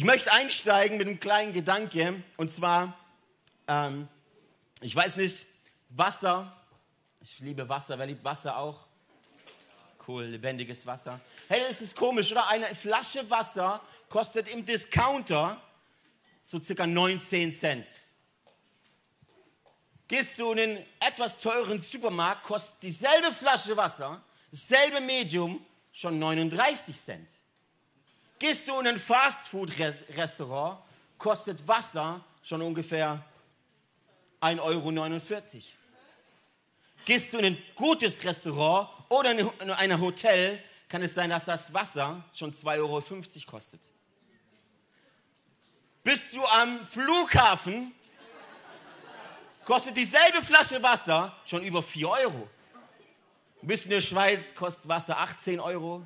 Ich möchte einsteigen mit einem kleinen Gedanke und zwar, ähm, ich weiß nicht, Wasser. Ich liebe Wasser. Wer liebt Wasser auch? Cool, lebendiges Wasser. Hey, das ist komisch, oder? Eine Flasche Wasser kostet im Discounter so circa 19 Cent. Gehst du in einen etwas teuren Supermarkt, kostet dieselbe Flasche Wasser, dasselbe Medium, schon 39 Cent. Gehst du in ein Fastfood-Restaurant, kostet Wasser schon ungefähr 1,49 Euro. Gehst du in ein gutes Restaurant oder in ein Hotel, kann es sein, dass das Wasser schon 2,50 Euro kostet. Bist du am Flughafen, kostet dieselbe Flasche Wasser schon über 4 Euro. Bist du in der Schweiz, kostet Wasser 18 Euro.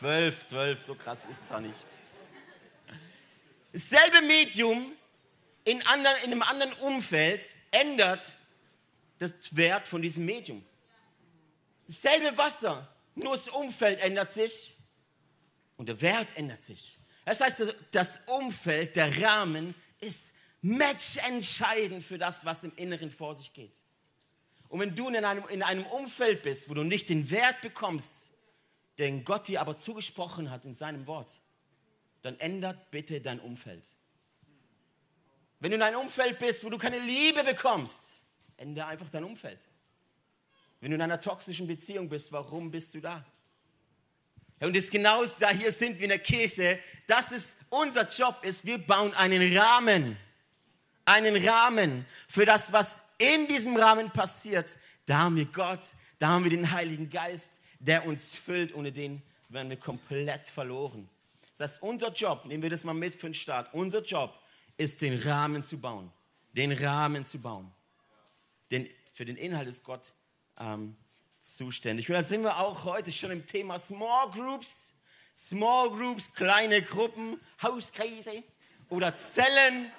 12, 12, so krass ist es da nicht. Dasselbe Medium in, anderen, in einem anderen Umfeld ändert das Wert von diesem Medium. Dasselbe Wasser, nur das Umfeld ändert sich und der Wert ändert sich. Das heißt, das Umfeld, der Rahmen ist matchentscheidend für das, was im Inneren vor sich geht. Und wenn du in einem, in einem Umfeld bist, wo du nicht den Wert bekommst, den Gott dir aber zugesprochen hat in seinem Wort, dann ändert bitte dein Umfeld. Wenn du in einem Umfeld bist, wo du keine Liebe bekommst, ändere einfach dein Umfeld. Wenn du in einer toxischen Beziehung bist, warum bist du da? Und das ist genau da, hier sind wir in der Kirche. Das ist unser Job, ist, wir bauen einen Rahmen. Einen Rahmen für das, was in diesem Rahmen passiert. Da haben wir Gott, da haben wir den Heiligen Geist, der uns füllt. Ohne den werden wir komplett verloren. Das heißt, unser Job, nehmen wir das mal mit für den Start, unser Job ist, den Rahmen zu bauen. Den Rahmen zu bauen. Denn für den Inhalt ist Gott ähm, zuständig. Und da sind wir auch heute schon im Thema Small Groups. Small Groups, kleine Gruppen, Hauskreise oder Zellen.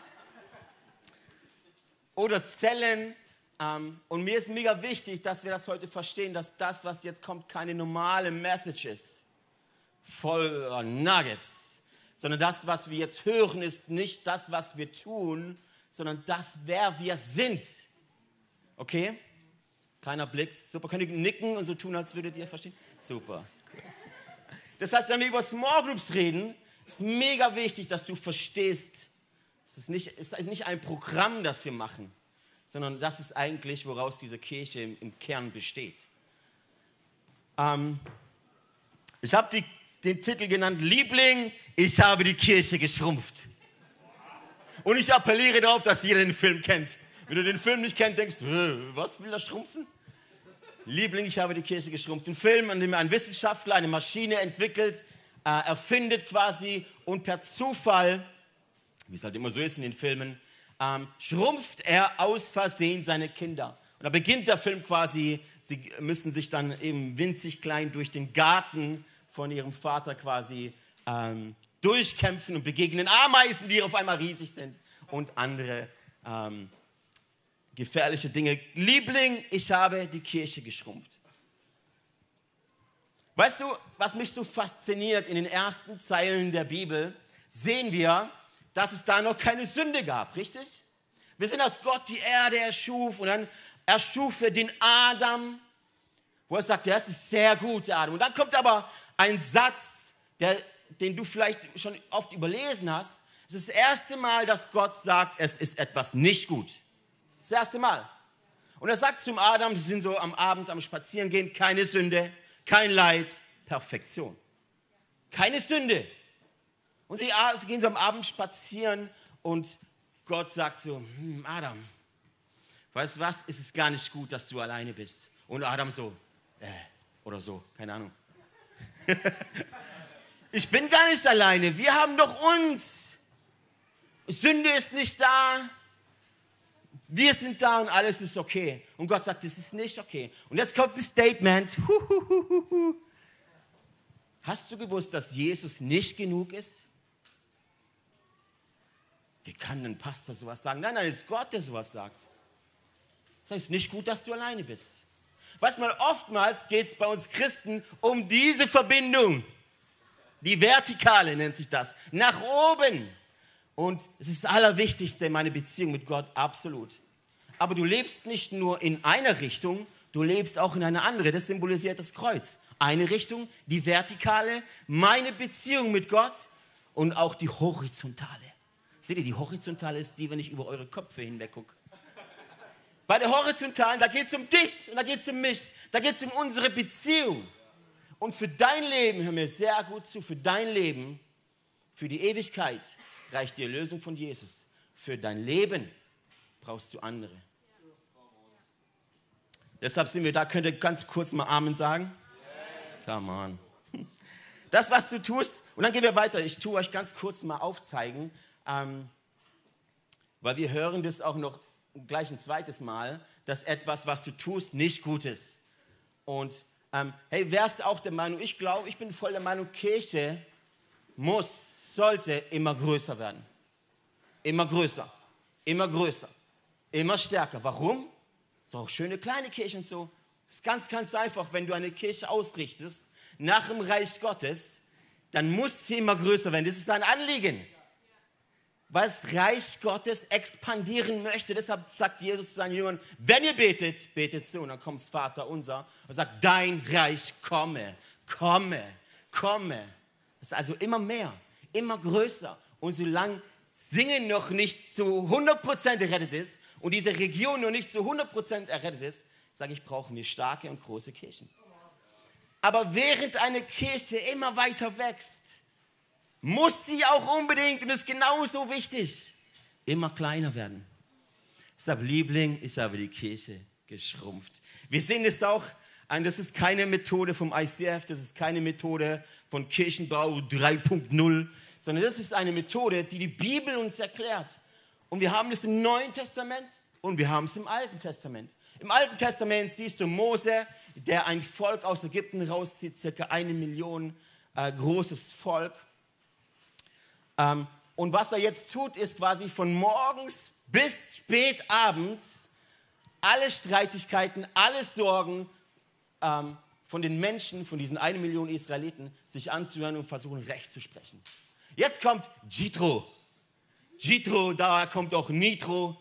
Oder Zellen. Ähm, und mir ist mega wichtig, dass wir das heute verstehen, dass das, was jetzt kommt, keine normale Message ist. Voller Nuggets sondern das, was wir jetzt hören, ist nicht das, was wir tun, sondern das, wer wir sind. Okay? Keiner blickt. Super. Könnt ihr nicken und so tun, als würdet ihr verstehen? Super. Das heißt, wenn wir über Small Groups reden, ist mega wichtig, dass du verstehst, es ist nicht, es ist nicht ein Programm, das wir machen, sondern das ist eigentlich, woraus diese Kirche im, Kern besteht. Ähm, ich habe den Titel genannt, Liebling, ich habe die Kirche geschrumpft. Und ich appelliere darauf, dass jeder den Film kennt. Wenn du den Film nicht kennst, denkst du, was will er schrumpfen? Liebling, ich habe die Kirche geschrumpft. Ein Film, an dem ein Wissenschaftler eine Maschine entwickelt, äh, erfindet quasi und per Zufall, wie es halt immer so ist in den Filmen, ähm, schrumpft er aus Versehen seine Kinder. Und da beginnt der Film quasi, sie müssen sich dann eben winzig klein durch den Garten von ihrem Vater quasi ähm, durchkämpfen und begegnen Ameisen, die auf einmal riesig sind und andere ähm, gefährliche Dinge. Liebling, ich habe die Kirche geschrumpft. Weißt du, was mich so fasziniert in den ersten Zeilen der Bibel, sehen wir, dass es da noch keine Sünde gab, richtig? Wir sehen, dass Gott die Erde erschuf und dann erschuf er den Adam, wo er sagt, ja, es ist sehr gut, Adam. Und dann kommt aber ein Satz, der, den du vielleicht schon oft überlesen hast. Es ist das erste Mal, dass Gott sagt, es ist etwas nicht gut. Das erste Mal. Und er sagt zum Adam, sie sind so am Abend am Spazierengehen, keine Sünde, kein Leid, Perfektion. Keine Sünde. Und sie, sie gehen so am Abend spazieren und Gott sagt so, hm, Adam, weißt du was, ist es gar nicht gut, dass du alleine bist. Und Adam so, äh, oder so, keine Ahnung. ich bin gar nicht alleine. Wir haben doch uns. Sünde ist nicht da. Wir sind da und alles ist okay. Und Gott sagt, das ist nicht okay. Und jetzt kommt ein Statement. Hast du gewusst, dass Jesus nicht genug ist? Wie kann ein Pastor sowas sagen? Nein, nein, es ist Gott, der sowas sagt. Das heißt nicht gut, dass du alleine bist. Weißt mal, oftmals geht es bei uns Christen um diese Verbindung. Die Vertikale nennt sich das. Nach oben. Und es ist das Allerwichtigste, meine Beziehung mit Gott, absolut. Aber du lebst nicht nur in einer Richtung, du lebst auch in eine andere. Das symbolisiert das Kreuz. Eine Richtung, die vertikale, meine Beziehung mit Gott und auch die horizontale. Seht ihr, die horizontale ist die, wenn ich über eure Köpfe hinweg gucke. Bei der horizontalen, da geht es um dich und da geht es um mich. Da geht es um unsere Beziehung. Und für dein Leben, hör mir sehr gut zu, für dein Leben, für die Ewigkeit reicht die Erlösung von Jesus. Für dein Leben brauchst du andere. Deshalb sind wir da. Könnt ihr ganz kurz mal Amen sagen? Come on. Das, was du tust, und dann gehen wir weiter. Ich tue euch ganz kurz mal aufzeigen, ähm, weil wir hören das auch noch gleich ein zweites Mal, dass etwas, was du tust, nicht gut ist. Und ähm, hey, wärst du auch der Meinung, ich glaube, ich bin voll der Meinung, Kirche muss, sollte immer größer werden. Immer größer, immer größer, immer stärker. Warum? So auch schöne kleine Kirche und so. Ist ganz, ganz einfach, wenn du eine Kirche ausrichtest nach dem Reich Gottes, dann muss sie immer größer werden. Das ist dein Anliegen weil das Reich Gottes expandieren möchte. Deshalb sagt Jesus zu seinen Jüngern, wenn ihr betet, betet so. Und dann kommt das Vater unser und sagt, dein Reich komme, komme, komme. Das ist also immer mehr, immer größer. Und solange Singen noch nicht zu 100% errettet ist und diese Region noch nicht zu 100% errettet ist, sage ich, brauchen wir starke und große Kirchen. Aber während eine Kirche immer weiter wächst, muss sie auch unbedingt, und ist genauso wichtig, immer kleiner werden. Deshalb, Liebling, ist aber die Kirche geschrumpft. Wir sehen es auch, das ist keine Methode vom ICF, das ist keine Methode von Kirchenbau 3.0, sondern das ist eine Methode, die die Bibel uns erklärt. Und wir haben es im Neuen Testament und wir haben es im Alten Testament. Im Alten Testament siehst du Mose, der ein Volk aus Ägypten rauszieht, circa eine Million äh, großes Volk. Ähm, und was er jetzt tut, ist quasi von morgens bis spät abends alle Streitigkeiten, alle Sorgen ähm, von den Menschen, von diesen eine Million Israeliten, sich anzuhören und versuchen, Recht zu sprechen. Jetzt kommt Jitro. Jitro, da kommt auch Nitro.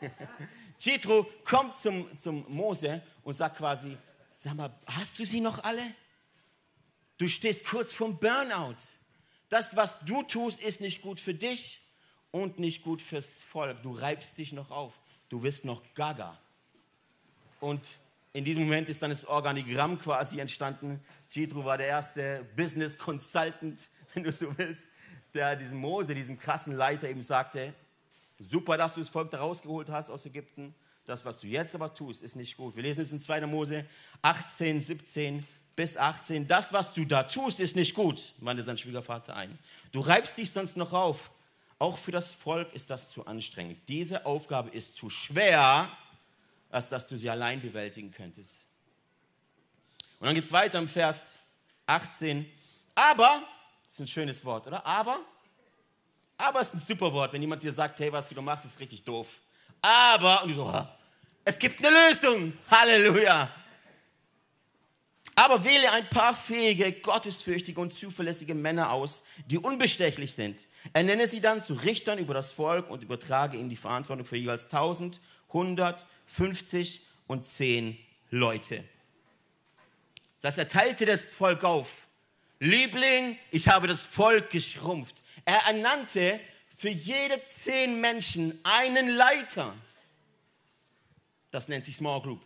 Jitro kommt zum, zum Mose und sagt quasi, sag mal, hast du sie noch alle? Du stehst kurz vorm Burnout das, was du tust, ist nicht gut für dich und nicht gut fürs Volk. Du reibst dich noch auf. Du wirst noch gaga. Und in diesem Moment ist dann das Organigramm quasi entstanden. Jethro war der erste Business Consultant, wenn du so willst, der diesem Mose, diesem krassen Leiter eben sagte, super, dass du das Volk da rausgeholt hast aus Ägypten. Das, was du jetzt aber tust, ist nicht gut. Wir lesen es in 2. Mose 18, 17 bis 18, das, was du da tust, ist nicht gut, wandte sein Schwiegervater ein. Du reibst dich sonst noch auf. Auch für das Volk ist das zu anstrengend. Diese Aufgabe ist zu schwer, als dass du sie allein bewältigen könntest. Und dann geht es weiter im Vers 18. Aber, das ist ein schönes Wort, oder? Aber, aber ist ein super Wort, wenn jemand dir sagt, hey, was du machst, ist richtig doof. Aber, und du so, es gibt eine Lösung. Halleluja. Aber wähle ein paar fähige, gottesfürchtige und zuverlässige Männer aus, die unbestechlich sind. Ernenne sie dann zu Richtern über das Volk und übertrage ihnen die Verantwortung für jeweils 1000, 100, 50 und 10 Leute. Das heißt, er teilte das Volk auf. Liebling, ich habe das Volk geschrumpft. Er ernannte für jede zehn Menschen einen Leiter. Das nennt sich Small Group.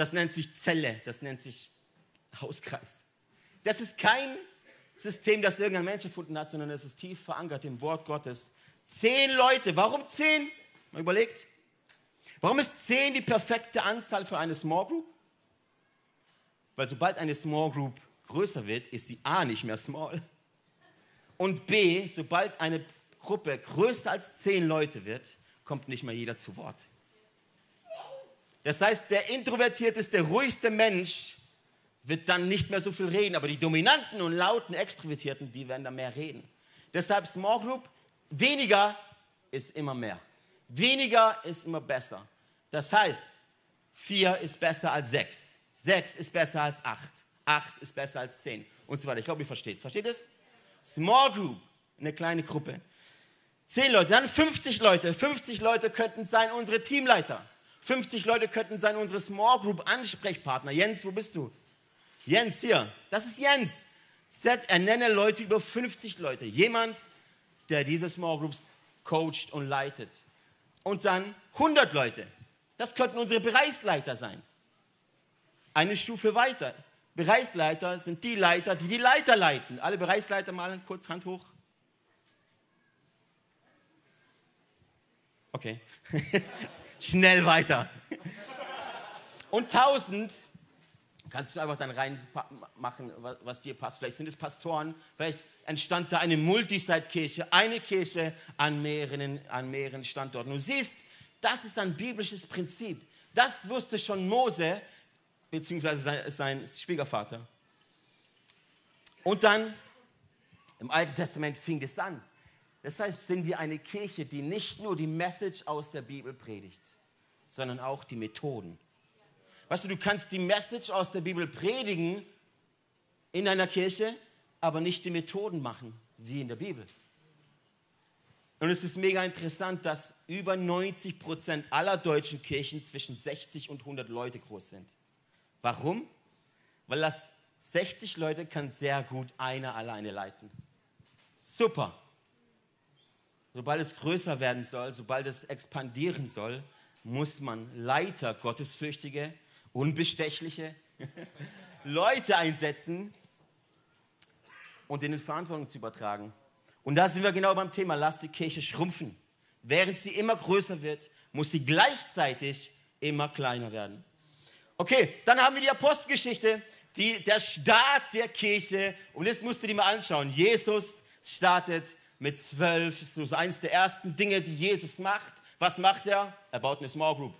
Das nennt sich Zelle, das nennt sich Hauskreis. Das ist kein System, das irgendein Mensch erfunden hat, sondern es ist tief verankert im Wort Gottes. Zehn Leute, warum zehn? Mal überlegt. Warum ist zehn die perfekte Anzahl für eine Small Group? Weil sobald eine Small Group größer wird, ist sie A nicht mehr small. Und B, sobald eine Gruppe größer als zehn Leute wird, kommt nicht mehr jeder zu Wort. Das heißt, der introvertierteste, ruhigste Mensch wird dann nicht mehr so viel reden, aber die dominanten und lauten Extrovertierten, die werden dann mehr reden. Deshalb Small Group, weniger ist immer mehr. Weniger ist immer besser. Das heißt, vier ist besser als sechs. Sechs ist besser als acht. Acht ist besser als zehn und so weiter. Ich glaube, ihr versteht es. Versteht es? Small Group, eine kleine Gruppe. Zehn Leute, dann 50 Leute. 50 Leute könnten sein unsere Teamleiter. 50 Leute könnten sein unsere Small Group Ansprechpartner. Jens, wo bist du? Jens, hier. Das ist Jens. Er nenne Leute über 50 Leute. Jemand, der diese Small Groups coacht und leitet. Und dann 100 Leute. Das könnten unsere Bereichsleiter sein. Eine Stufe weiter. Bereichsleiter sind die Leiter, die die Leiter leiten. Alle Bereichsleiter malen kurz Hand hoch. Okay. Schnell weiter. Und 1000 kannst du einfach dann reinmachen, was dir passt. Vielleicht sind es Pastoren, vielleicht entstand da eine Multisite-Kirche, eine Kirche an mehreren, an mehreren Standorten. Du siehst, das ist ein biblisches Prinzip. Das wusste schon Mose, beziehungsweise sein, sein Schwiegervater. Und dann, im Alten Testament fing es an. Deshalb sind wir eine Kirche, die nicht nur die Message aus der Bibel predigt, sondern auch die Methoden. Weißt du, du kannst die Message aus der Bibel predigen in einer Kirche, aber nicht die Methoden machen, wie in der Bibel. Und es ist mega interessant, dass über 90 Prozent aller deutschen Kirchen zwischen 60 und 100 Leute groß sind. Warum? Weil das 60 Leute kann sehr gut einer alleine leiten. Super. Sobald es größer werden soll, sobald es expandieren soll, muss man Leiter, gottesfürchtige, unbestechliche Leute einsetzen und ihnen Verantwortung zu übertragen. Und da sind wir genau beim Thema, lass die Kirche schrumpfen. Während sie immer größer wird, muss sie gleichzeitig immer kleiner werden. Okay, dann haben wir die Apostelgeschichte, die, der Start der Kirche. Und jetzt musst du dir mal anschauen. Jesus startet mit zwölf. Ist so eines der ersten Dinge, die Jesus macht. Was macht er? Er baut eine Small Group.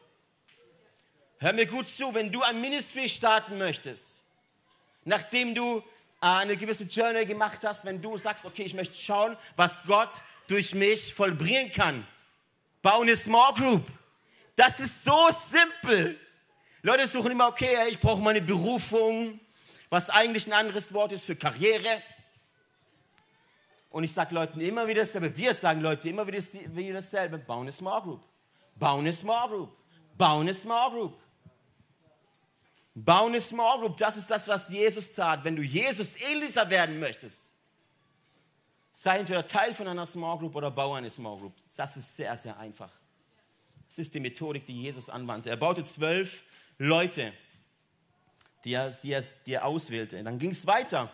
Hör mir gut zu, wenn du ein Ministry starten möchtest, nachdem du eine gewisse Journey gemacht hast, wenn du sagst, okay, ich möchte schauen, was Gott durch mich vollbringen kann. Bau eine Small Group. Das ist so simpel. Leute suchen immer, okay, ich brauche meine Berufung, was eigentlich ein anderes Wort ist für Karriere. Und ich sage Leuten immer wieder dasselbe, wir sagen Leute immer wieder dasselbe, bau eine Small Group. Bau eine Small Group. Bau eine Small Group. Bau eine Small Group, das ist das, was Jesus tat. Wenn du Jesus ähnlicher werden möchtest, sei entweder Teil von einer Small Group oder bau eine Small Group. Das ist sehr, sehr einfach. Das ist die Methodik, die Jesus anwandte. Er baute zwölf Leute, die er, die er, die er auswählte. Dann ging es weiter.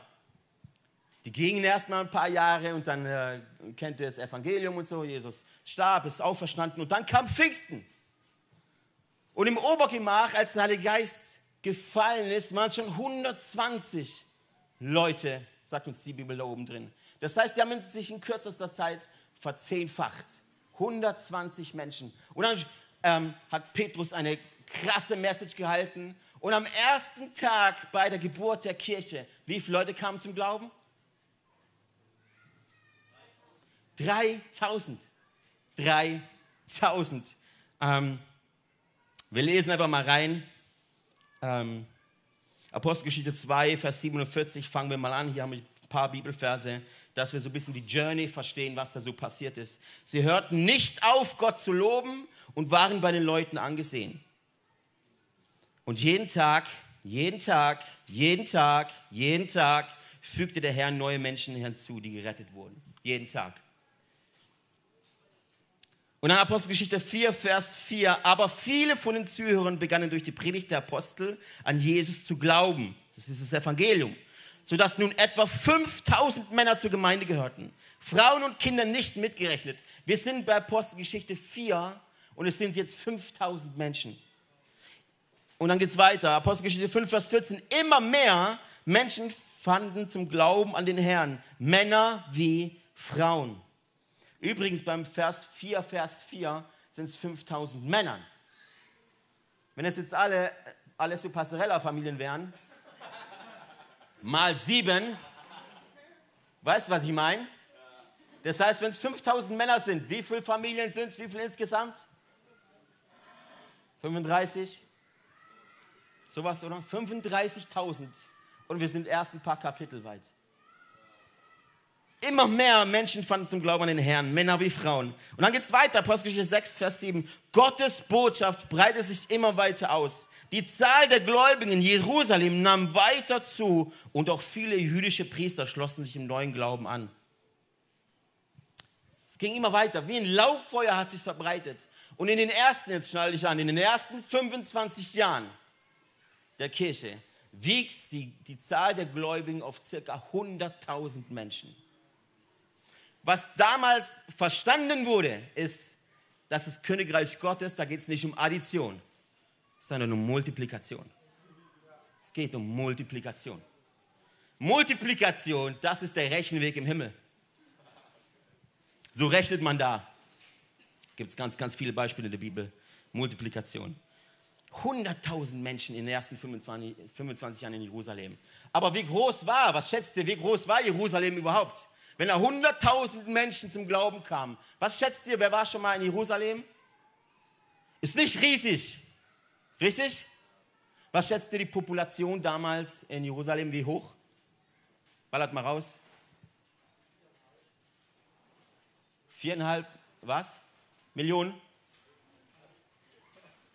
Die gingen erstmal ein paar Jahre und dann äh, kennt ihr das Evangelium und so. Jesus starb, ist auferstanden und dann kam Pfingsten. Und im Obergemach, als der Heilige Geist gefallen ist, waren schon 120 Leute, sagt uns die Bibel da oben drin. Das heißt, die haben sich in kürzester Zeit verzehnfacht. 120 Menschen. Und dann ähm, hat Petrus eine krasse Message gehalten. Und am ersten Tag bei der Geburt der Kirche, wie viele Leute kamen zum Glauben? 3000. 3000. Ähm, wir lesen einfach mal rein. Ähm, Apostelgeschichte 2, Vers 47, fangen wir mal an. Hier haben wir ein paar Bibelverse, dass wir so ein bisschen die Journey verstehen, was da so passiert ist. Sie hörten nicht auf, Gott zu loben und waren bei den Leuten angesehen. Und jeden Tag, jeden Tag, jeden Tag, jeden Tag fügte der Herr neue Menschen hinzu, die gerettet wurden. Jeden Tag. Und dann Apostelgeschichte 4, Vers 4. Aber viele von den Zuhörern begannen durch die Predigt der Apostel an Jesus zu glauben. Das ist das Evangelium. Sodass nun etwa 5000 Männer zur Gemeinde gehörten. Frauen und Kinder nicht mitgerechnet. Wir sind bei Apostelgeschichte 4 und es sind jetzt 5000 Menschen. Und dann geht es weiter. Apostelgeschichte 5, Vers 14. Immer mehr Menschen fanden zum Glauben an den Herrn. Männer wie Frauen. Übrigens beim Vers 4, Vers 4 sind es 5000 Männern. Wenn es jetzt alle, so Passerella-Familien wären, mal sieben, weißt du, was ich meine? Das heißt, wenn es 5000 Männer sind, wie viele Familien sind es? Wie viele insgesamt? 35? Sowas, oder? 35.000. Und wir sind erst ein paar Kapitel weit. Immer mehr Menschen fanden zum Glauben an den Herrn, Männer wie Frauen. Und dann geht es weiter, Apostelgeschichte 6, Vers 7. Gottes Botschaft breitet sich immer weiter aus. Die Zahl der Gläubigen in Jerusalem nahm weiter zu und auch viele jüdische Priester schlossen sich im neuen Glauben an. Es ging immer weiter, wie ein Lauffeuer hat sich verbreitet. Und in den ersten, jetzt schneide ich an, in den ersten 25 Jahren der Kirche wiegt die, die Zahl der Gläubigen auf circa 100.000 Menschen. Was damals verstanden wurde, ist, dass das Königreich Gottes, da geht es nicht um Addition, sondern um Multiplikation. Es geht um Multiplikation. Multiplikation, das ist der Rechenweg im Himmel. So rechnet man da. Gibt es ganz, ganz viele Beispiele in der Bibel. Multiplikation. 100.000 Menschen in den ersten 25, 25 Jahren in Jerusalem. Aber wie groß war, was schätzt ihr, wie groß war Jerusalem überhaupt? Wenn da 100.000 Menschen zum Glauben kamen, was schätzt ihr, wer war schon mal in Jerusalem? Ist nicht riesig, richtig? Was schätzt ihr die Population damals in Jerusalem, wie hoch? Ballert mal raus. Viereinhalb, was? Millionen?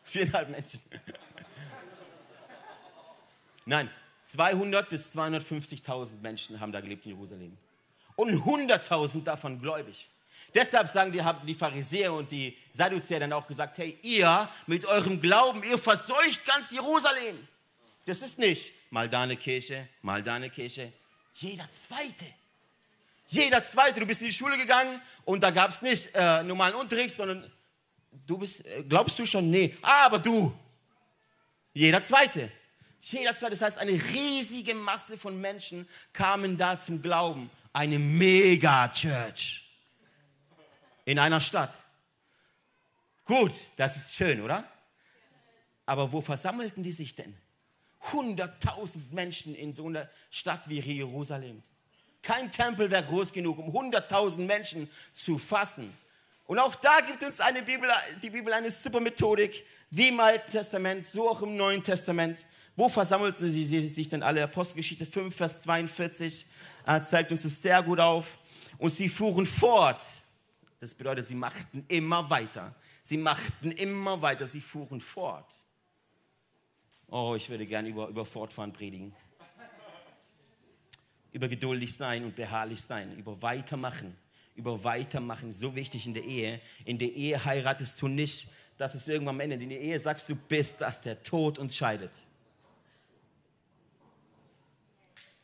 Viereinhalb Menschen. Nein, 200 bis 250.000 Menschen haben da gelebt in Jerusalem. Und 100.000 davon gläubig. Deshalb sagen die, haben die Pharisäer und die Sadduzäer dann auch gesagt, hey, ihr mit eurem Glauben, ihr verseucht ganz Jerusalem. Das ist nicht mal da eine Kirche, mal da eine Kirche. Jeder Zweite. Jeder Zweite. Du bist in die Schule gegangen und da gab es nicht äh, normalen Unterricht, sondern du bist, äh, glaubst du schon? Nee. Aber du. Jeder Zweite. Jeder Zweite. Das heißt, eine riesige Masse von Menschen kamen da zum Glauben. Eine Mega-Church. In einer Stadt. Gut, das ist schön, oder? Aber wo versammelten die sich denn? 100.000 Menschen in so einer Stadt wie Jerusalem. Kein Tempel wäre groß genug, um 100.000 Menschen zu fassen. Und auch da gibt uns eine Bibel, die Bibel eine super Methodik, wie im Alten Testament, so auch im Neuen Testament. Wo versammelten sie sich denn alle? Apostelgeschichte 5, Vers 42 äh, zeigt uns das sehr gut auf. Und sie fuhren fort. Das bedeutet, sie machten immer weiter. Sie machten immer weiter, sie fuhren fort. Oh, ich würde gerne über, über Fortfahren predigen. Über geduldig sein und beharrlich sein, über Weitermachen über Weitermachen, so wichtig in der Ehe. In der Ehe heiratest du nicht, dass es irgendwann am Ende, in der Ehe sagst du, bist, dass der Tod uns scheidet.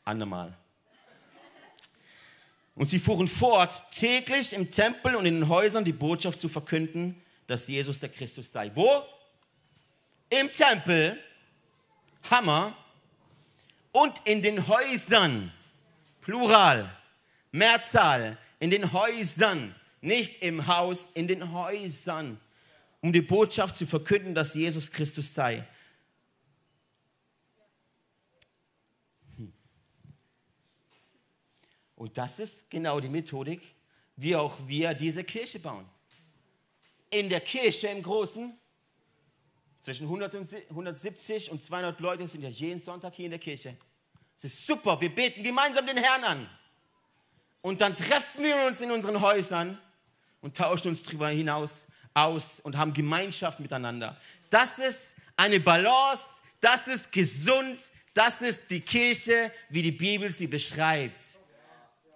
Andermal. Und sie fuhren fort, täglich im Tempel und in den Häusern die Botschaft zu verkünden, dass Jesus der Christus sei. Wo? Im Tempel, Hammer, und in den Häusern, Plural, Mehrzahl, in den Häusern, nicht im Haus, in den Häusern, um die Botschaft zu verkünden, dass Jesus Christus sei. Und das ist genau die Methodik, wie auch wir diese Kirche bauen. In der Kirche im Großen, zwischen 170 und 200 Leute sind ja jeden Sonntag hier in der Kirche. Es ist super, wir beten gemeinsam den Herrn an. Und dann treffen wir uns in unseren Häusern und tauschen uns darüber hinaus aus und haben Gemeinschaft miteinander. Das ist eine Balance, das ist gesund, das ist die Kirche, wie die Bibel sie beschreibt.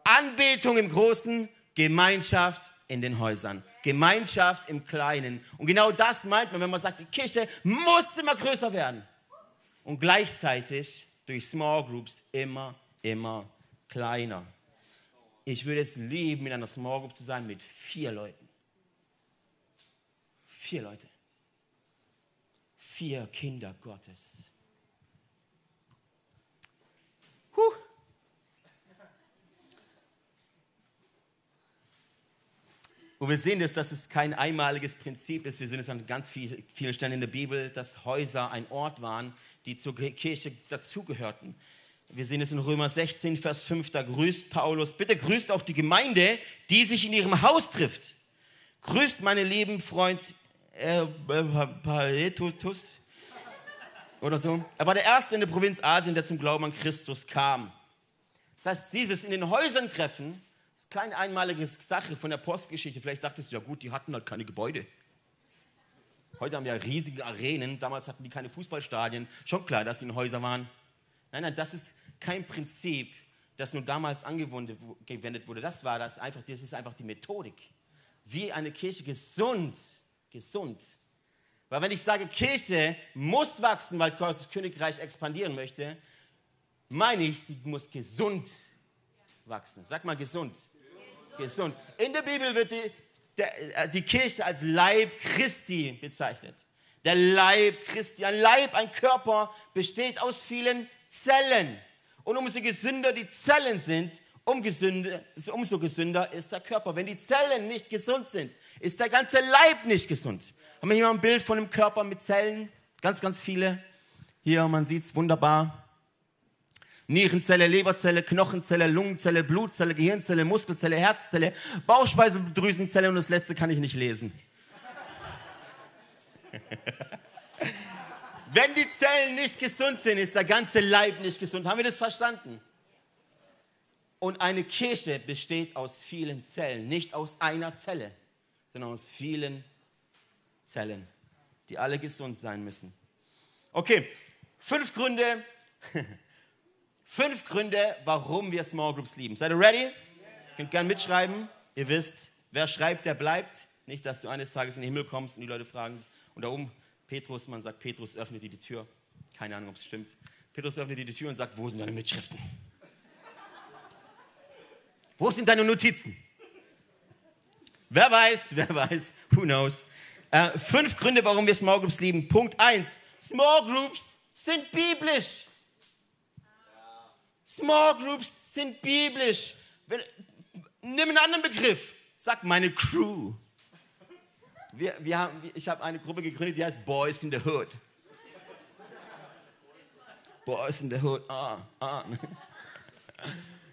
Anbetung im Großen, Gemeinschaft in den Häusern. Gemeinschaft im Kleinen. Und genau das meint man, wenn man sagt, die Kirche muss immer größer werden. Und gleichzeitig durch Small Groups immer, immer kleiner. Ich würde es lieben, in einer Small Group zu sein mit vier Leuten. Vier Leute. Vier Kinder Gottes. Und wir sehen das, dass es kein einmaliges Prinzip ist. Wir sehen es an ganz vielen Stellen in der Bibel, dass Häuser ein Ort waren, die zur Kirche dazugehörten. Wir sehen es in Römer 16, Vers 5, da grüßt Paulus, bitte grüßt auch die Gemeinde, die sich in ihrem Haus trifft. Grüßt meine lieben Freund äh, Paetus. oder so. Er war der Erste in der Provinz Asien, der zum Glauben an Christus kam. Das heißt, dieses in den Häusern treffen, ist keine einmalige Sache von der Postgeschichte. Vielleicht dachtest du, ja gut, die hatten halt keine Gebäude. Heute haben wir riesige Arenen, damals hatten die keine Fußballstadien. Schon klar, dass sie in Häusern waren. Nein, nein, das ist kein Prinzip, das nur damals angewendet wurde. Das war das einfach, das ist einfach die Methodik. Wie eine Kirche gesund, gesund. Weil wenn ich sage, Kirche muss wachsen, weil Gottes Königreich expandieren möchte, meine ich, sie muss gesund wachsen. Sag mal gesund. Gesund. In der Bibel wird die, der, äh, die Kirche als Leib Christi bezeichnet. Der Leib Christi. Ein Leib, ein Körper besteht aus vielen Zellen. Und umso gesünder die Zellen sind, umso gesünder ist der Körper. Wenn die Zellen nicht gesund sind, ist der ganze Leib nicht gesund. Haben wir hier mal ein Bild von einem Körper mit Zellen? Ganz, ganz viele. Hier, man sieht es wunderbar. Nierenzelle, Leberzelle, Knochenzelle, Lungenzelle, Blutzelle, Gehirnzelle, Muskelzelle, Herzzelle, Bauchspeiseldrüsenzelle und das letzte kann ich nicht lesen. Wenn die Zellen nicht gesund sind, ist der ganze Leib nicht gesund. Haben wir das verstanden? Und eine Kirche besteht aus vielen Zellen, nicht aus einer Zelle, sondern aus vielen Zellen, die alle gesund sein müssen. Okay, fünf Gründe, fünf Gründe, warum wir Small Groups lieben. Seid ihr ready? Ihr könnt gerne mitschreiben. Ihr wisst, wer schreibt, der bleibt. Nicht, dass du eines Tages in den Himmel kommst und die Leute fragen, und da oben Petrus, man sagt, Petrus öffnet dir die Tür. Keine Ahnung, ob es stimmt. Petrus öffnet dir die Tür und sagt, wo sind deine Mitschriften? Wo sind deine Notizen? Wer weiß, wer weiß, who knows. Äh, fünf Gründe, warum wir Small Groups lieben. Punkt eins: Small Groups sind biblisch. Small Groups sind biblisch. Nimm einen anderen Begriff. Sag meine Crew. Wir, wir haben, ich habe eine Gruppe gegründet, die heißt Boys in the Hood. Boys in the Hood. Ah, ah.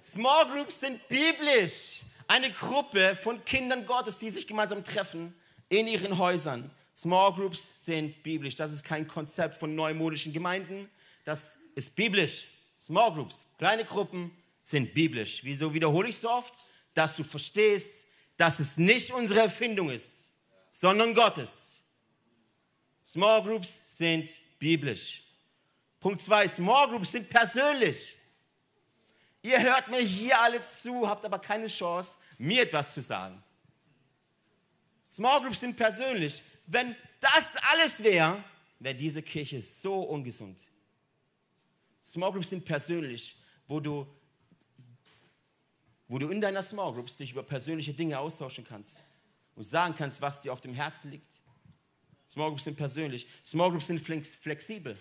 Small Groups sind biblisch. Eine Gruppe von Kindern Gottes, die sich gemeinsam treffen in ihren Häusern. Small Groups sind biblisch. Das ist kein Konzept von neumodischen Gemeinden. Das ist biblisch. Small Groups, kleine Gruppen sind biblisch. Wieso wiederhole ich so oft? Dass du verstehst, dass es nicht unsere Erfindung ist, sondern Gottes. Small Groups sind biblisch. Punkt zwei: Small Groups sind persönlich. Ihr hört mir hier alle zu, habt aber keine Chance, mir etwas zu sagen. Small Groups sind persönlich. Wenn das alles wäre, wäre diese Kirche so ungesund. Small Groups sind persönlich, wo du, wo du in deiner Small Groups dich über persönliche Dinge austauschen kannst und sagen kannst, was dir auf dem Herzen liegt. Small Groups sind persönlich. Small Groups sind flexibel.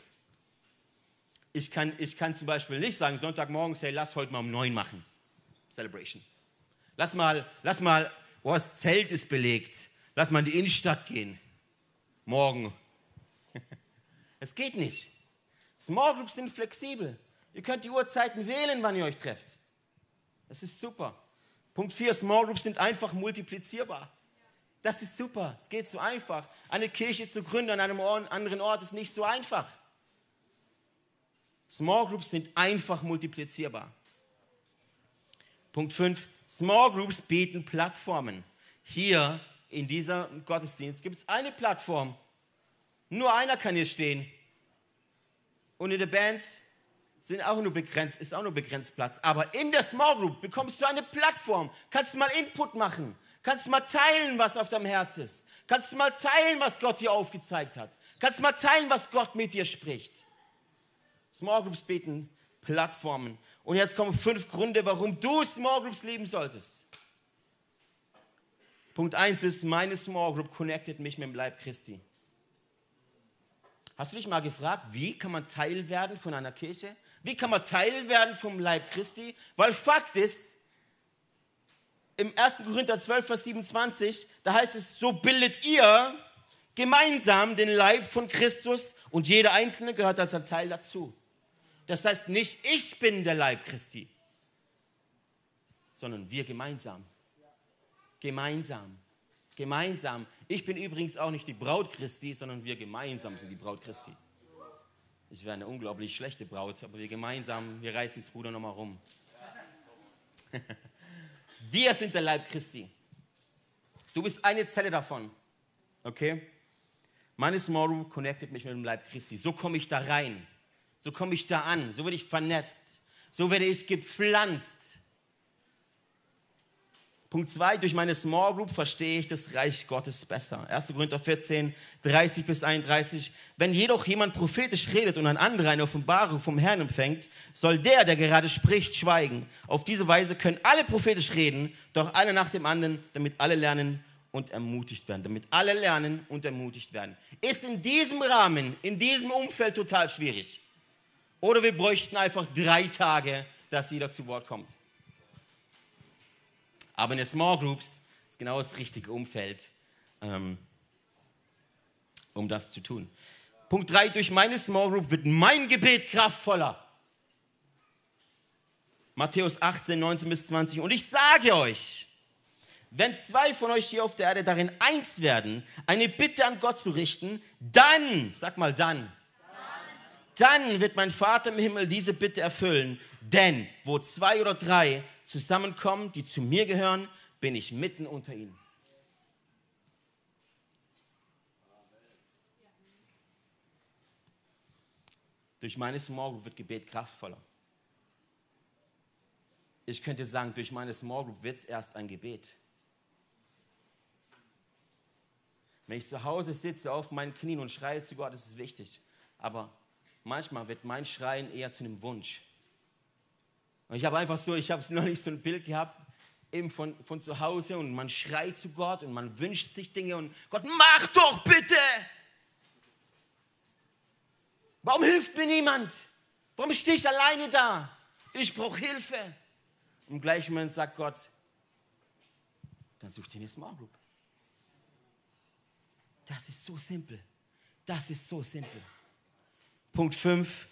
Ich kann, ich kann zum Beispiel nicht sagen, Sonntagmorgens, hey, lass heute mal um neun machen. Celebration. Lass mal, lass mal, oh, das Zelt ist belegt. Lass mal in die Innenstadt gehen. Morgen. Es geht nicht. Small Groups sind flexibel. Ihr könnt die Uhrzeiten wählen, wann ihr euch trefft. Das ist super. Punkt 4, Small Groups sind einfach multiplizierbar. Das ist super. Es geht so einfach. Eine Kirche zu gründen an einem anderen Ort ist nicht so einfach. Small Groups sind einfach multiplizierbar. Punkt 5. Small Groups bieten Plattformen. Hier in diesem Gottesdienst gibt es eine Plattform. Nur einer kann hier stehen. Und in der Band sind auch nur begrenzt, ist auch nur begrenzt Platz. Aber in der Small Group bekommst du eine Plattform. Kannst du mal Input machen. Kannst du mal teilen, was auf deinem Herz ist. Kannst du mal teilen, was Gott dir aufgezeigt hat. Kannst du mal teilen, was Gott mit dir spricht. Small Groups beten, Plattformen. Und jetzt kommen fünf Gründe, warum du Small Groups lieben solltest. Punkt 1 ist, meine Small Group connectet mich mit dem Leib Christi. Hast du dich mal gefragt, wie kann man Teil werden von einer Kirche? Wie kann man Teil werden vom Leib Christi? Weil Fakt ist, im 1. Korinther 12, Vers 27, da heißt es, so bildet ihr gemeinsam den Leib von Christus und jeder Einzelne gehört als ein Teil dazu. Das heißt nicht, ich bin der Leib Christi, sondern wir gemeinsam. Gemeinsam. Gemeinsam. Ich bin übrigens auch nicht die Braut Christi, sondern wir gemeinsam sind die Braut Christi. Ich wäre eine unglaublich schlechte Braut, aber wir gemeinsam, wir reißen das Ruder nochmal rum. wir sind der Leib Christi. Du bist eine Zelle davon. Okay? Meine Small Group connectet mich mit dem Leib Christi. So komme ich da rein. So komme ich da an. So werde ich vernetzt. So werde ich gepflanzt. Punkt 2, durch meine Small Group verstehe ich das Reich Gottes besser. 1. Korinther 14, 30 bis 31. Wenn jedoch jemand prophetisch redet und ein anderer eine Offenbarung vom Herrn empfängt, soll der, der gerade spricht, schweigen. Auf diese Weise können alle prophetisch reden, doch einer nach dem anderen, damit alle lernen und ermutigt werden. Damit alle lernen und ermutigt werden. Ist in diesem Rahmen, in diesem Umfeld total schwierig. Oder wir bräuchten einfach drei Tage, dass jeder zu Wort kommt. Aber in den Small Groups ist genau das richtige Umfeld, ähm, um das zu tun. Punkt 3, durch meine Small Group wird mein Gebet kraftvoller. Matthäus 18, 19 bis 20. Und ich sage euch, wenn zwei von euch hier auf der Erde darin eins werden, eine Bitte an Gott zu richten, dann, sag mal dann, dann wird mein Vater im Himmel diese Bitte erfüllen. Denn wo zwei oder drei zusammenkommen, die zu mir gehören, bin ich mitten unter ihnen. Durch meine Small wird Gebet kraftvoller. Ich könnte sagen, durch meine Small wird es erst ein Gebet. Wenn ich zu Hause sitze auf meinen Knien und schreie zu Gott, ist wichtig. Aber manchmal wird mein Schreien eher zu einem Wunsch. Und ich habe einfach so, ich habe noch nicht so ein Bild gehabt, eben von, von zu Hause und man schreit zu Gott und man wünscht sich Dinge und Gott, mach doch bitte! Warum hilft mir niemand? Warum stehe ich alleine da? Ich brauche Hilfe. Und im gleichen Moment sagt Gott, dann such dir Small Group. Das ist so simpel. Das ist so simpel. Punkt 5,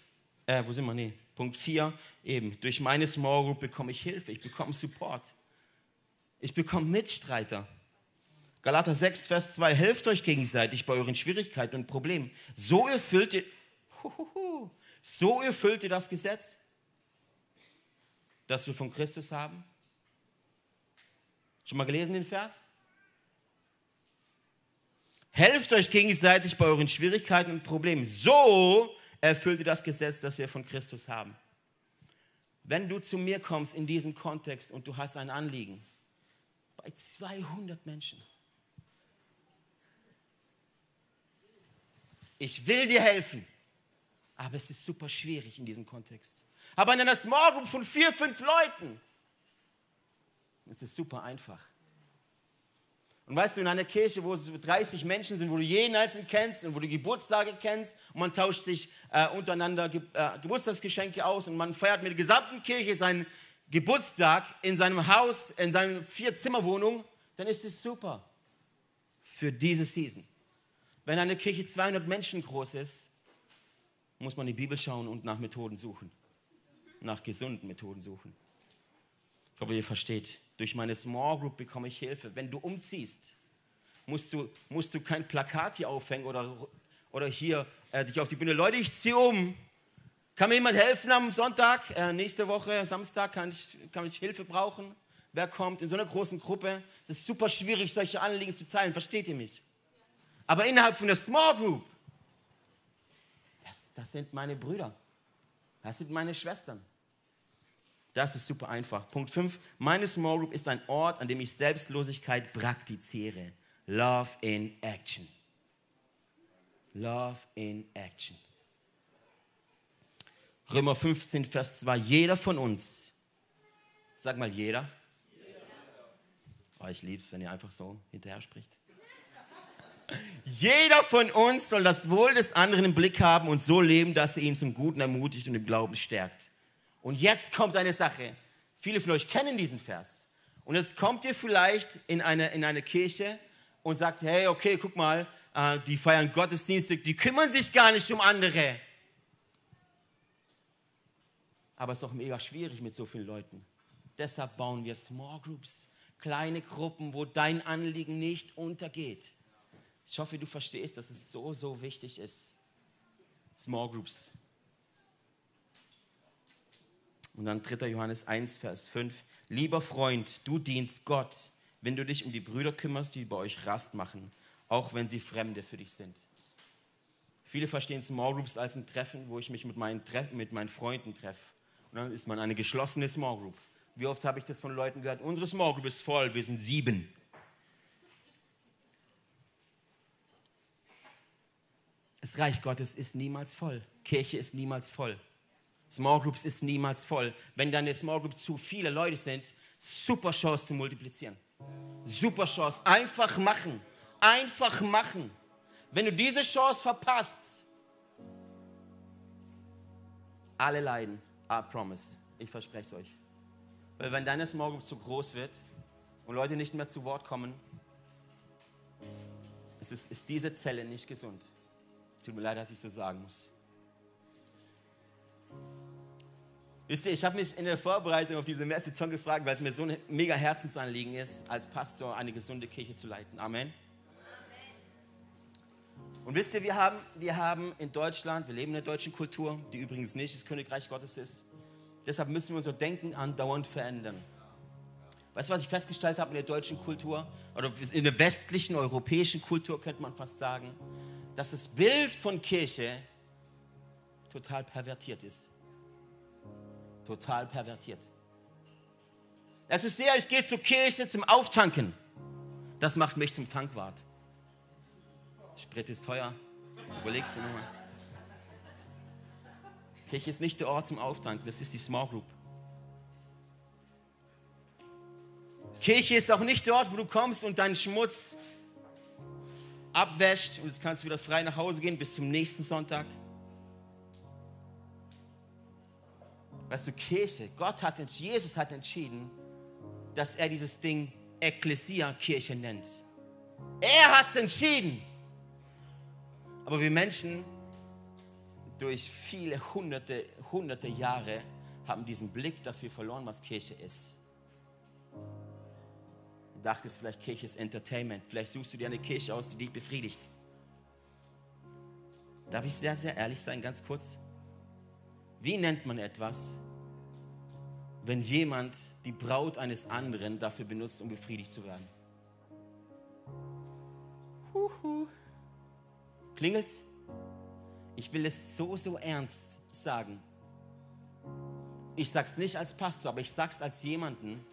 äh, wo sind wir? Nee, Punkt 4, eben, durch meine Small Group bekomme ich Hilfe, ich bekomme Support. Ich bekomme Mitstreiter. Galater 6, Vers 2, helft euch gegenseitig bei euren Schwierigkeiten und Problemen. So erfüllt ihr, so erfüllt ihr das Gesetz, das wir von Christus haben. Schon mal gelesen den Vers? Helft euch gegenseitig bei euren Schwierigkeiten und Problemen. So erfüllt ihr das Gesetz, das wir von Christus haben. Wenn du zu mir kommst in diesem Kontext und du hast ein Anliegen, bei 200 Menschen, ich will dir helfen, aber es ist super schwierig in diesem Kontext. Aber einer Small Group von vier, fünf Leuten, ist es super einfach. Und weißt du, in einer Kirche, wo es 30 Menschen sind, wo du jeden Einzelnen kennst und wo du Geburtstage kennst und man tauscht sich äh, untereinander Ge äh, Geburtstagsgeschenke aus und man feiert mit der gesamten Kirche seinen Geburtstag in seinem Haus, in seiner Vier-Zimmer-Wohnung, dann ist es super für diese Season. Wenn eine Kirche 200 Menschen groß ist, muss man in die Bibel schauen und nach Methoden suchen. Nach gesunden Methoden suchen. Ich hoffe, ihr versteht. Durch meine Small Group bekomme ich Hilfe. Wenn du umziehst, musst du, musst du kein Plakat hier aufhängen oder, oder hier äh, dich auf die Bühne. Leute, ich ziehe um. Kann mir jemand helfen am Sonntag? Äh, nächste Woche, Samstag, kann ich, kann ich Hilfe brauchen? Wer kommt? In so einer großen Gruppe es ist super schwierig, solche Anliegen zu teilen. Versteht ihr mich? Aber innerhalb von der Small Group, das, das sind meine Brüder. Das sind meine Schwestern. Das ist super einfach. Punkt 5. Meine Small Group ist ein Ort, an dem ich Selbstlosigkeit praktiziere. Love in Action. Love in Action. Römer 15, Vers 2. Jeder von uns, sag mal jeder. Oh, ich liebe es, wenn ihr einfach so hinterher spricht. Jeder von uns soll das Wohl des anderen im Blick haben und so leben, dass er ihn zum Guten ermutigt und im Glauben stärkt. Und jetzt kommt eine Sache. Viele von euch kennen diesen Vers. Und jetzt kommt ihr vielleicht in eine, in eine Kirche und sagt, hey, okay, guck mal, äh, die feiern Gottesdienste, die kümmern sich gar nicht um andere. Aber es ist doch mega schwierig mit so vielen Leuten. Deshalb bauen wir Small Groups, kleine Gruppen, wo dein Anliegen nicht untergeht. Ich hoffe, du verstehst, dass es so, so wichtig ist. Small Groups Und dann 3. Johannes 1, Vers 5. Lieber Freund, du dienst Gott, wenn du dich um die Brüder kümmerst, die bei euch Rast machen, auch wenn sie Fremde für dich sind. Viele verstehen Small Groups als ein Treffen, wo ich mich mit meinen, Tre mit meinen Freunden treffe. Und dann ist man eine geschlossene Small Group. Wie oft habe ich das von Leuten gehört? Unsere Small Group ist voll, wir sind sieben. Das Reich Gottes ist niemals voll. Kirche ist niemals voll. Small Groups ist niemals voll. Wenn deine Small Group zu viele Leute sind, super Chance zu multiplizieren. Super Chance. Einfach machen. Einfach machen. Wenn du diese Chance verpasst, alle leiden. I promise. Ich verspreche es euch. Weil wenn deine Small Group zu groß wird und Leute nicht mehr zu Wort kommen, ist, ist diese Zelle nicht gesund. Tut mir leid, dass ich so sagen muss. Wisst ihr, ich habe mich in der Vorbereitung auf diese Message schon gefragt, weil es mir so ein mega Herzensanliegen ist, als Pastor eine gesunde Kirche zu leiten. Amen. Und wisst ihr, wir haben, wir haben in Deutschland, wir leben in der deutschen Kultur, die übrigens nicht das Königreich Gottes ist. Deshalb müssen wir unser Denken andauernd verändern. Weißt du, was ich festgestellt habe in der deutschen Kultur oder in der westlichen europäischen Kultur, könnte man fast sagen, dass das Bild von Kirche total pervertiert ist. Total pervertiert. Es ist der, ich gehe zur Kirche zum Auftanken. Das macht mich zum Tankwart. Sprit ist teuer. Überlegst du nochmal. Kirche ist nicht der Ort zum Auftanken, das ist die Small Group. Kirche ist auch nicht der Ort, wo du kommst und deinen Schmutz abwäscht und jetzt kannst du wieder frei nach Hause gehen bis zum nächsten Sonntag. Weißt du, Kirche, Gott hat, Jesus hat entschieden, dass er dieses Ding Ekklesia Kirche nennt. Er hat es entschieden. Aber wir Menschen durch viele hunderte, hunderte Jahre haben diesen Blick dafür verloren, was Kirche ist. Du dachtest vielleicht, Kirche ist Entertainment. Vielleicht suchst du dir eine Kirche aus, die dich befriedigt. Darf ich sehr, sehr ehrlich sein, ganz kurz? Wie nennt man etwas, wenn jemand die Braut eines anderen dafür benutzt, um befriedigt zu werden? Huhu. Klingelt's? Ich will es so, so ernst sagen. Ich sage es nicht als Pastor, aber ich sage es als jemanden,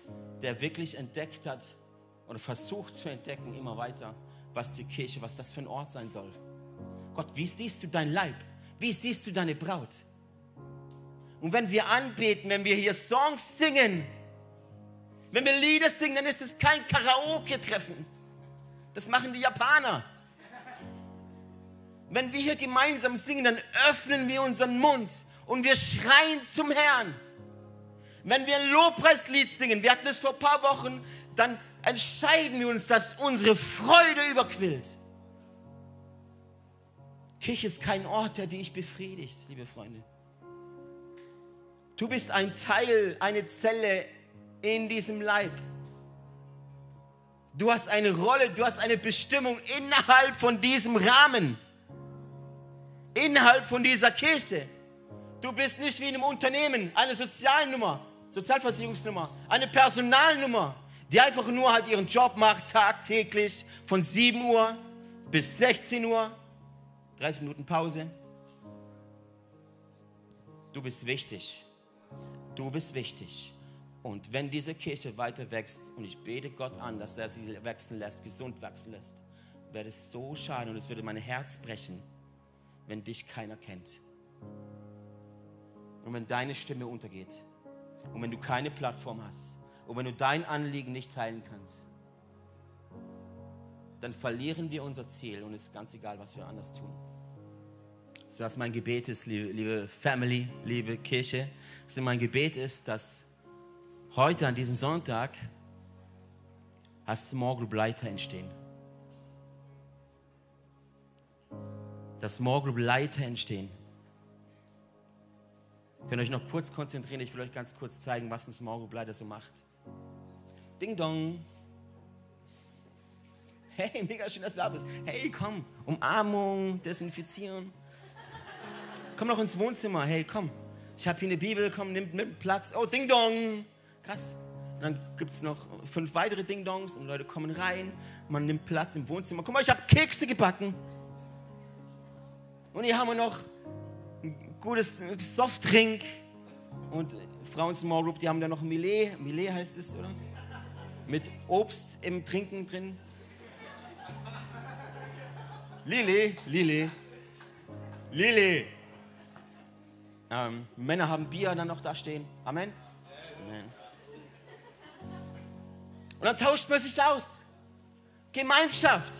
der wirklich entdeckt hat oder versucht zu entdecken immer weiter, was die Kirche, was das für ein Ort sein soll. Gott, wie siehst du dein Leib? Wie siehst du deine Braut? Und wenn wir anbeten, wenn wir hier Songs singen, wenn wir Lieder singen, dann ist es kein Karaoke-Treffen. Das machen die Japaner. Wenn wir hier gemeinsam singen, dann öffnen wir unseren Mund und wir schreien zum Herrn. Wenn wir ein Lobpreislied singen, wir hatten es vor ein paar Wochen, dann entscheiden wir uns, dass unsere Freude überquillt. Kirche ist kein Ort, der dich befriedigt, liebe Freunde. Du bist ein Teil, eine Zelle in diesem Leib. Du hast eine Rolle, du hast eine Bestimmung innerhalb von diesem Rahmen innerhalb von dieser Kirche. Du bist nicht wie in einem Unternehmen, eine Sozialnummer, Sozialversicherungsnummer, eine Personalnummer, die einfach nur halt ihren Job macht, tagtäglich von 7 Uhr bis 16 Uhr, 30 Minuten Pause. Du bist wichtig. Du bist wichtig. Und wenn diese Kirche weiter wächst, und ich bete Gott an, dass er sie wachsen lässt, gesund wachsen lässt, wäre es so schade und es würde mein Herz brechen wenn dich keiner kennt. Und wenn deine Stimme untergeht. Und wenn du keine Plattform hast. Und wenn du dein Anliegen nicht teilen kannst. Dann verlieren wir unser Ziel und es ist ganz egal, was wir anders tun. So was mein Gebet ist, liebe, liebe Family, liebe Kirche. Also mein Gebet ist, dass heute an diesem Sonntag hast Small Group Leiter entstehen dass Small Group Leiter entstehen. Ihr euch noch kurz konzentrieren. Ich will euch ganz kurz zeigen, was ein Small Group Leiter so macht. Ding Dong. Hey, mega schön, dass du da bist. Hey, komm, Umarmung, desinfizieren. Komm noch ins Wohnzimmer. Hey, komm. Ich habe hier eine Bibel, komm, nimm, nimm Platz. Oh, Ding Dong. Krass. Und dann gibt es noch fünf weitere Ding Dongs und Leute kommen rein. Man nimmt Platz im Wohnzimmer. Guck mal, ich habe Kekse gebacken. Und hier haben wir noch ein gutes Softdrink. Und Frauen Small Group, die haben da noch Millet. Millet heißt es, oder? Mit Obst im Trinken drin. Lili, Lili, Lili. Ähm, Männer haben Bier dann noch da stehen. Amen. Amen. Und dann tauscht man sich aus. Gemeinschaft.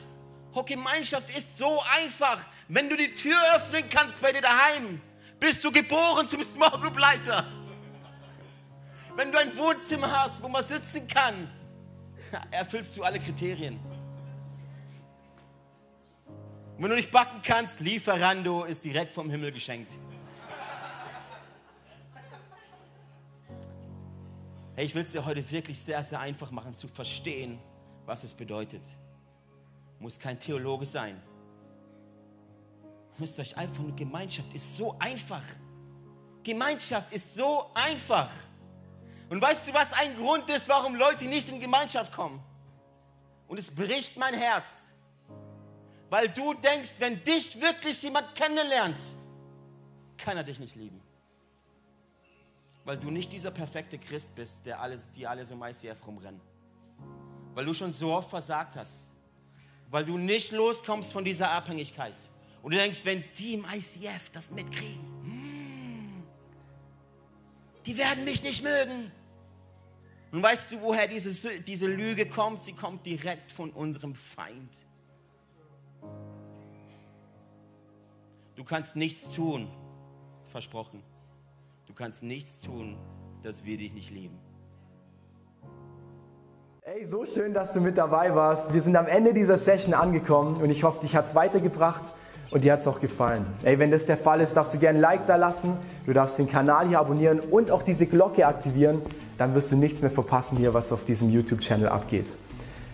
Oh, Gemeinschaft ist so einfach. Wenn du die Tür öffnen kannst bei dir daheim, bist du geboren zum Small Group Leiter. Wenn du ein Wohnzimmer hast, wo man sitzen kann, erfüllst du alle Kriterien. Wenn du nicht backen kannst, Lieferando ist direkt vom Himmel geschenkt. Hey, ich will es dir heute wirklich sehr, sehr einfach machen, zu verstehen, was es bedeutet. Muss kein Theologe sein. Müsst euch einfach nur, Gemeinschaft ist so einfach. Gemeinschaft ist so einfach. Und weißt du, was ein Grund ist, warum Leute nicht in Gemeinschaft kommen? Und es bricht mein Herz. Weil du denkst, wenn dich wirklich jemand kennenlernt, kann er dich nicht lieben weil du nicht dieser perfekte Christ bist, der alles, die alle so meist hier rumrennen. Weil du schon so oft versagt hast. Weil du nicht loskommst von dieser Abhängigkeit. Und du denkst, wenn die im ICF das mitkriegen, hm, die werden mich nicht mögen. Und weißt du, woher diese, diese Lüge kommt? Sie kommt direkt von unserem Feind. Du kannst nichts tun, versprochen Du kannst nichts tun, dass wir dich nicht lieben. Ey, so schön, dass du mit dabei warst. Wir sind am Ende dieser Session angekommen und ich hoffe, dich hat es weitergebracht und dir hat es auch gefallen. Ey, wenn das der Fall ist, darfst du gerne ein Like da lassen, du darfst den Kanal hier abonnieren und auch diese Glocke aktivieren. Dann wirst du nichts mehr verpassen hier, was auf diesem YouTube-Channel abgeht.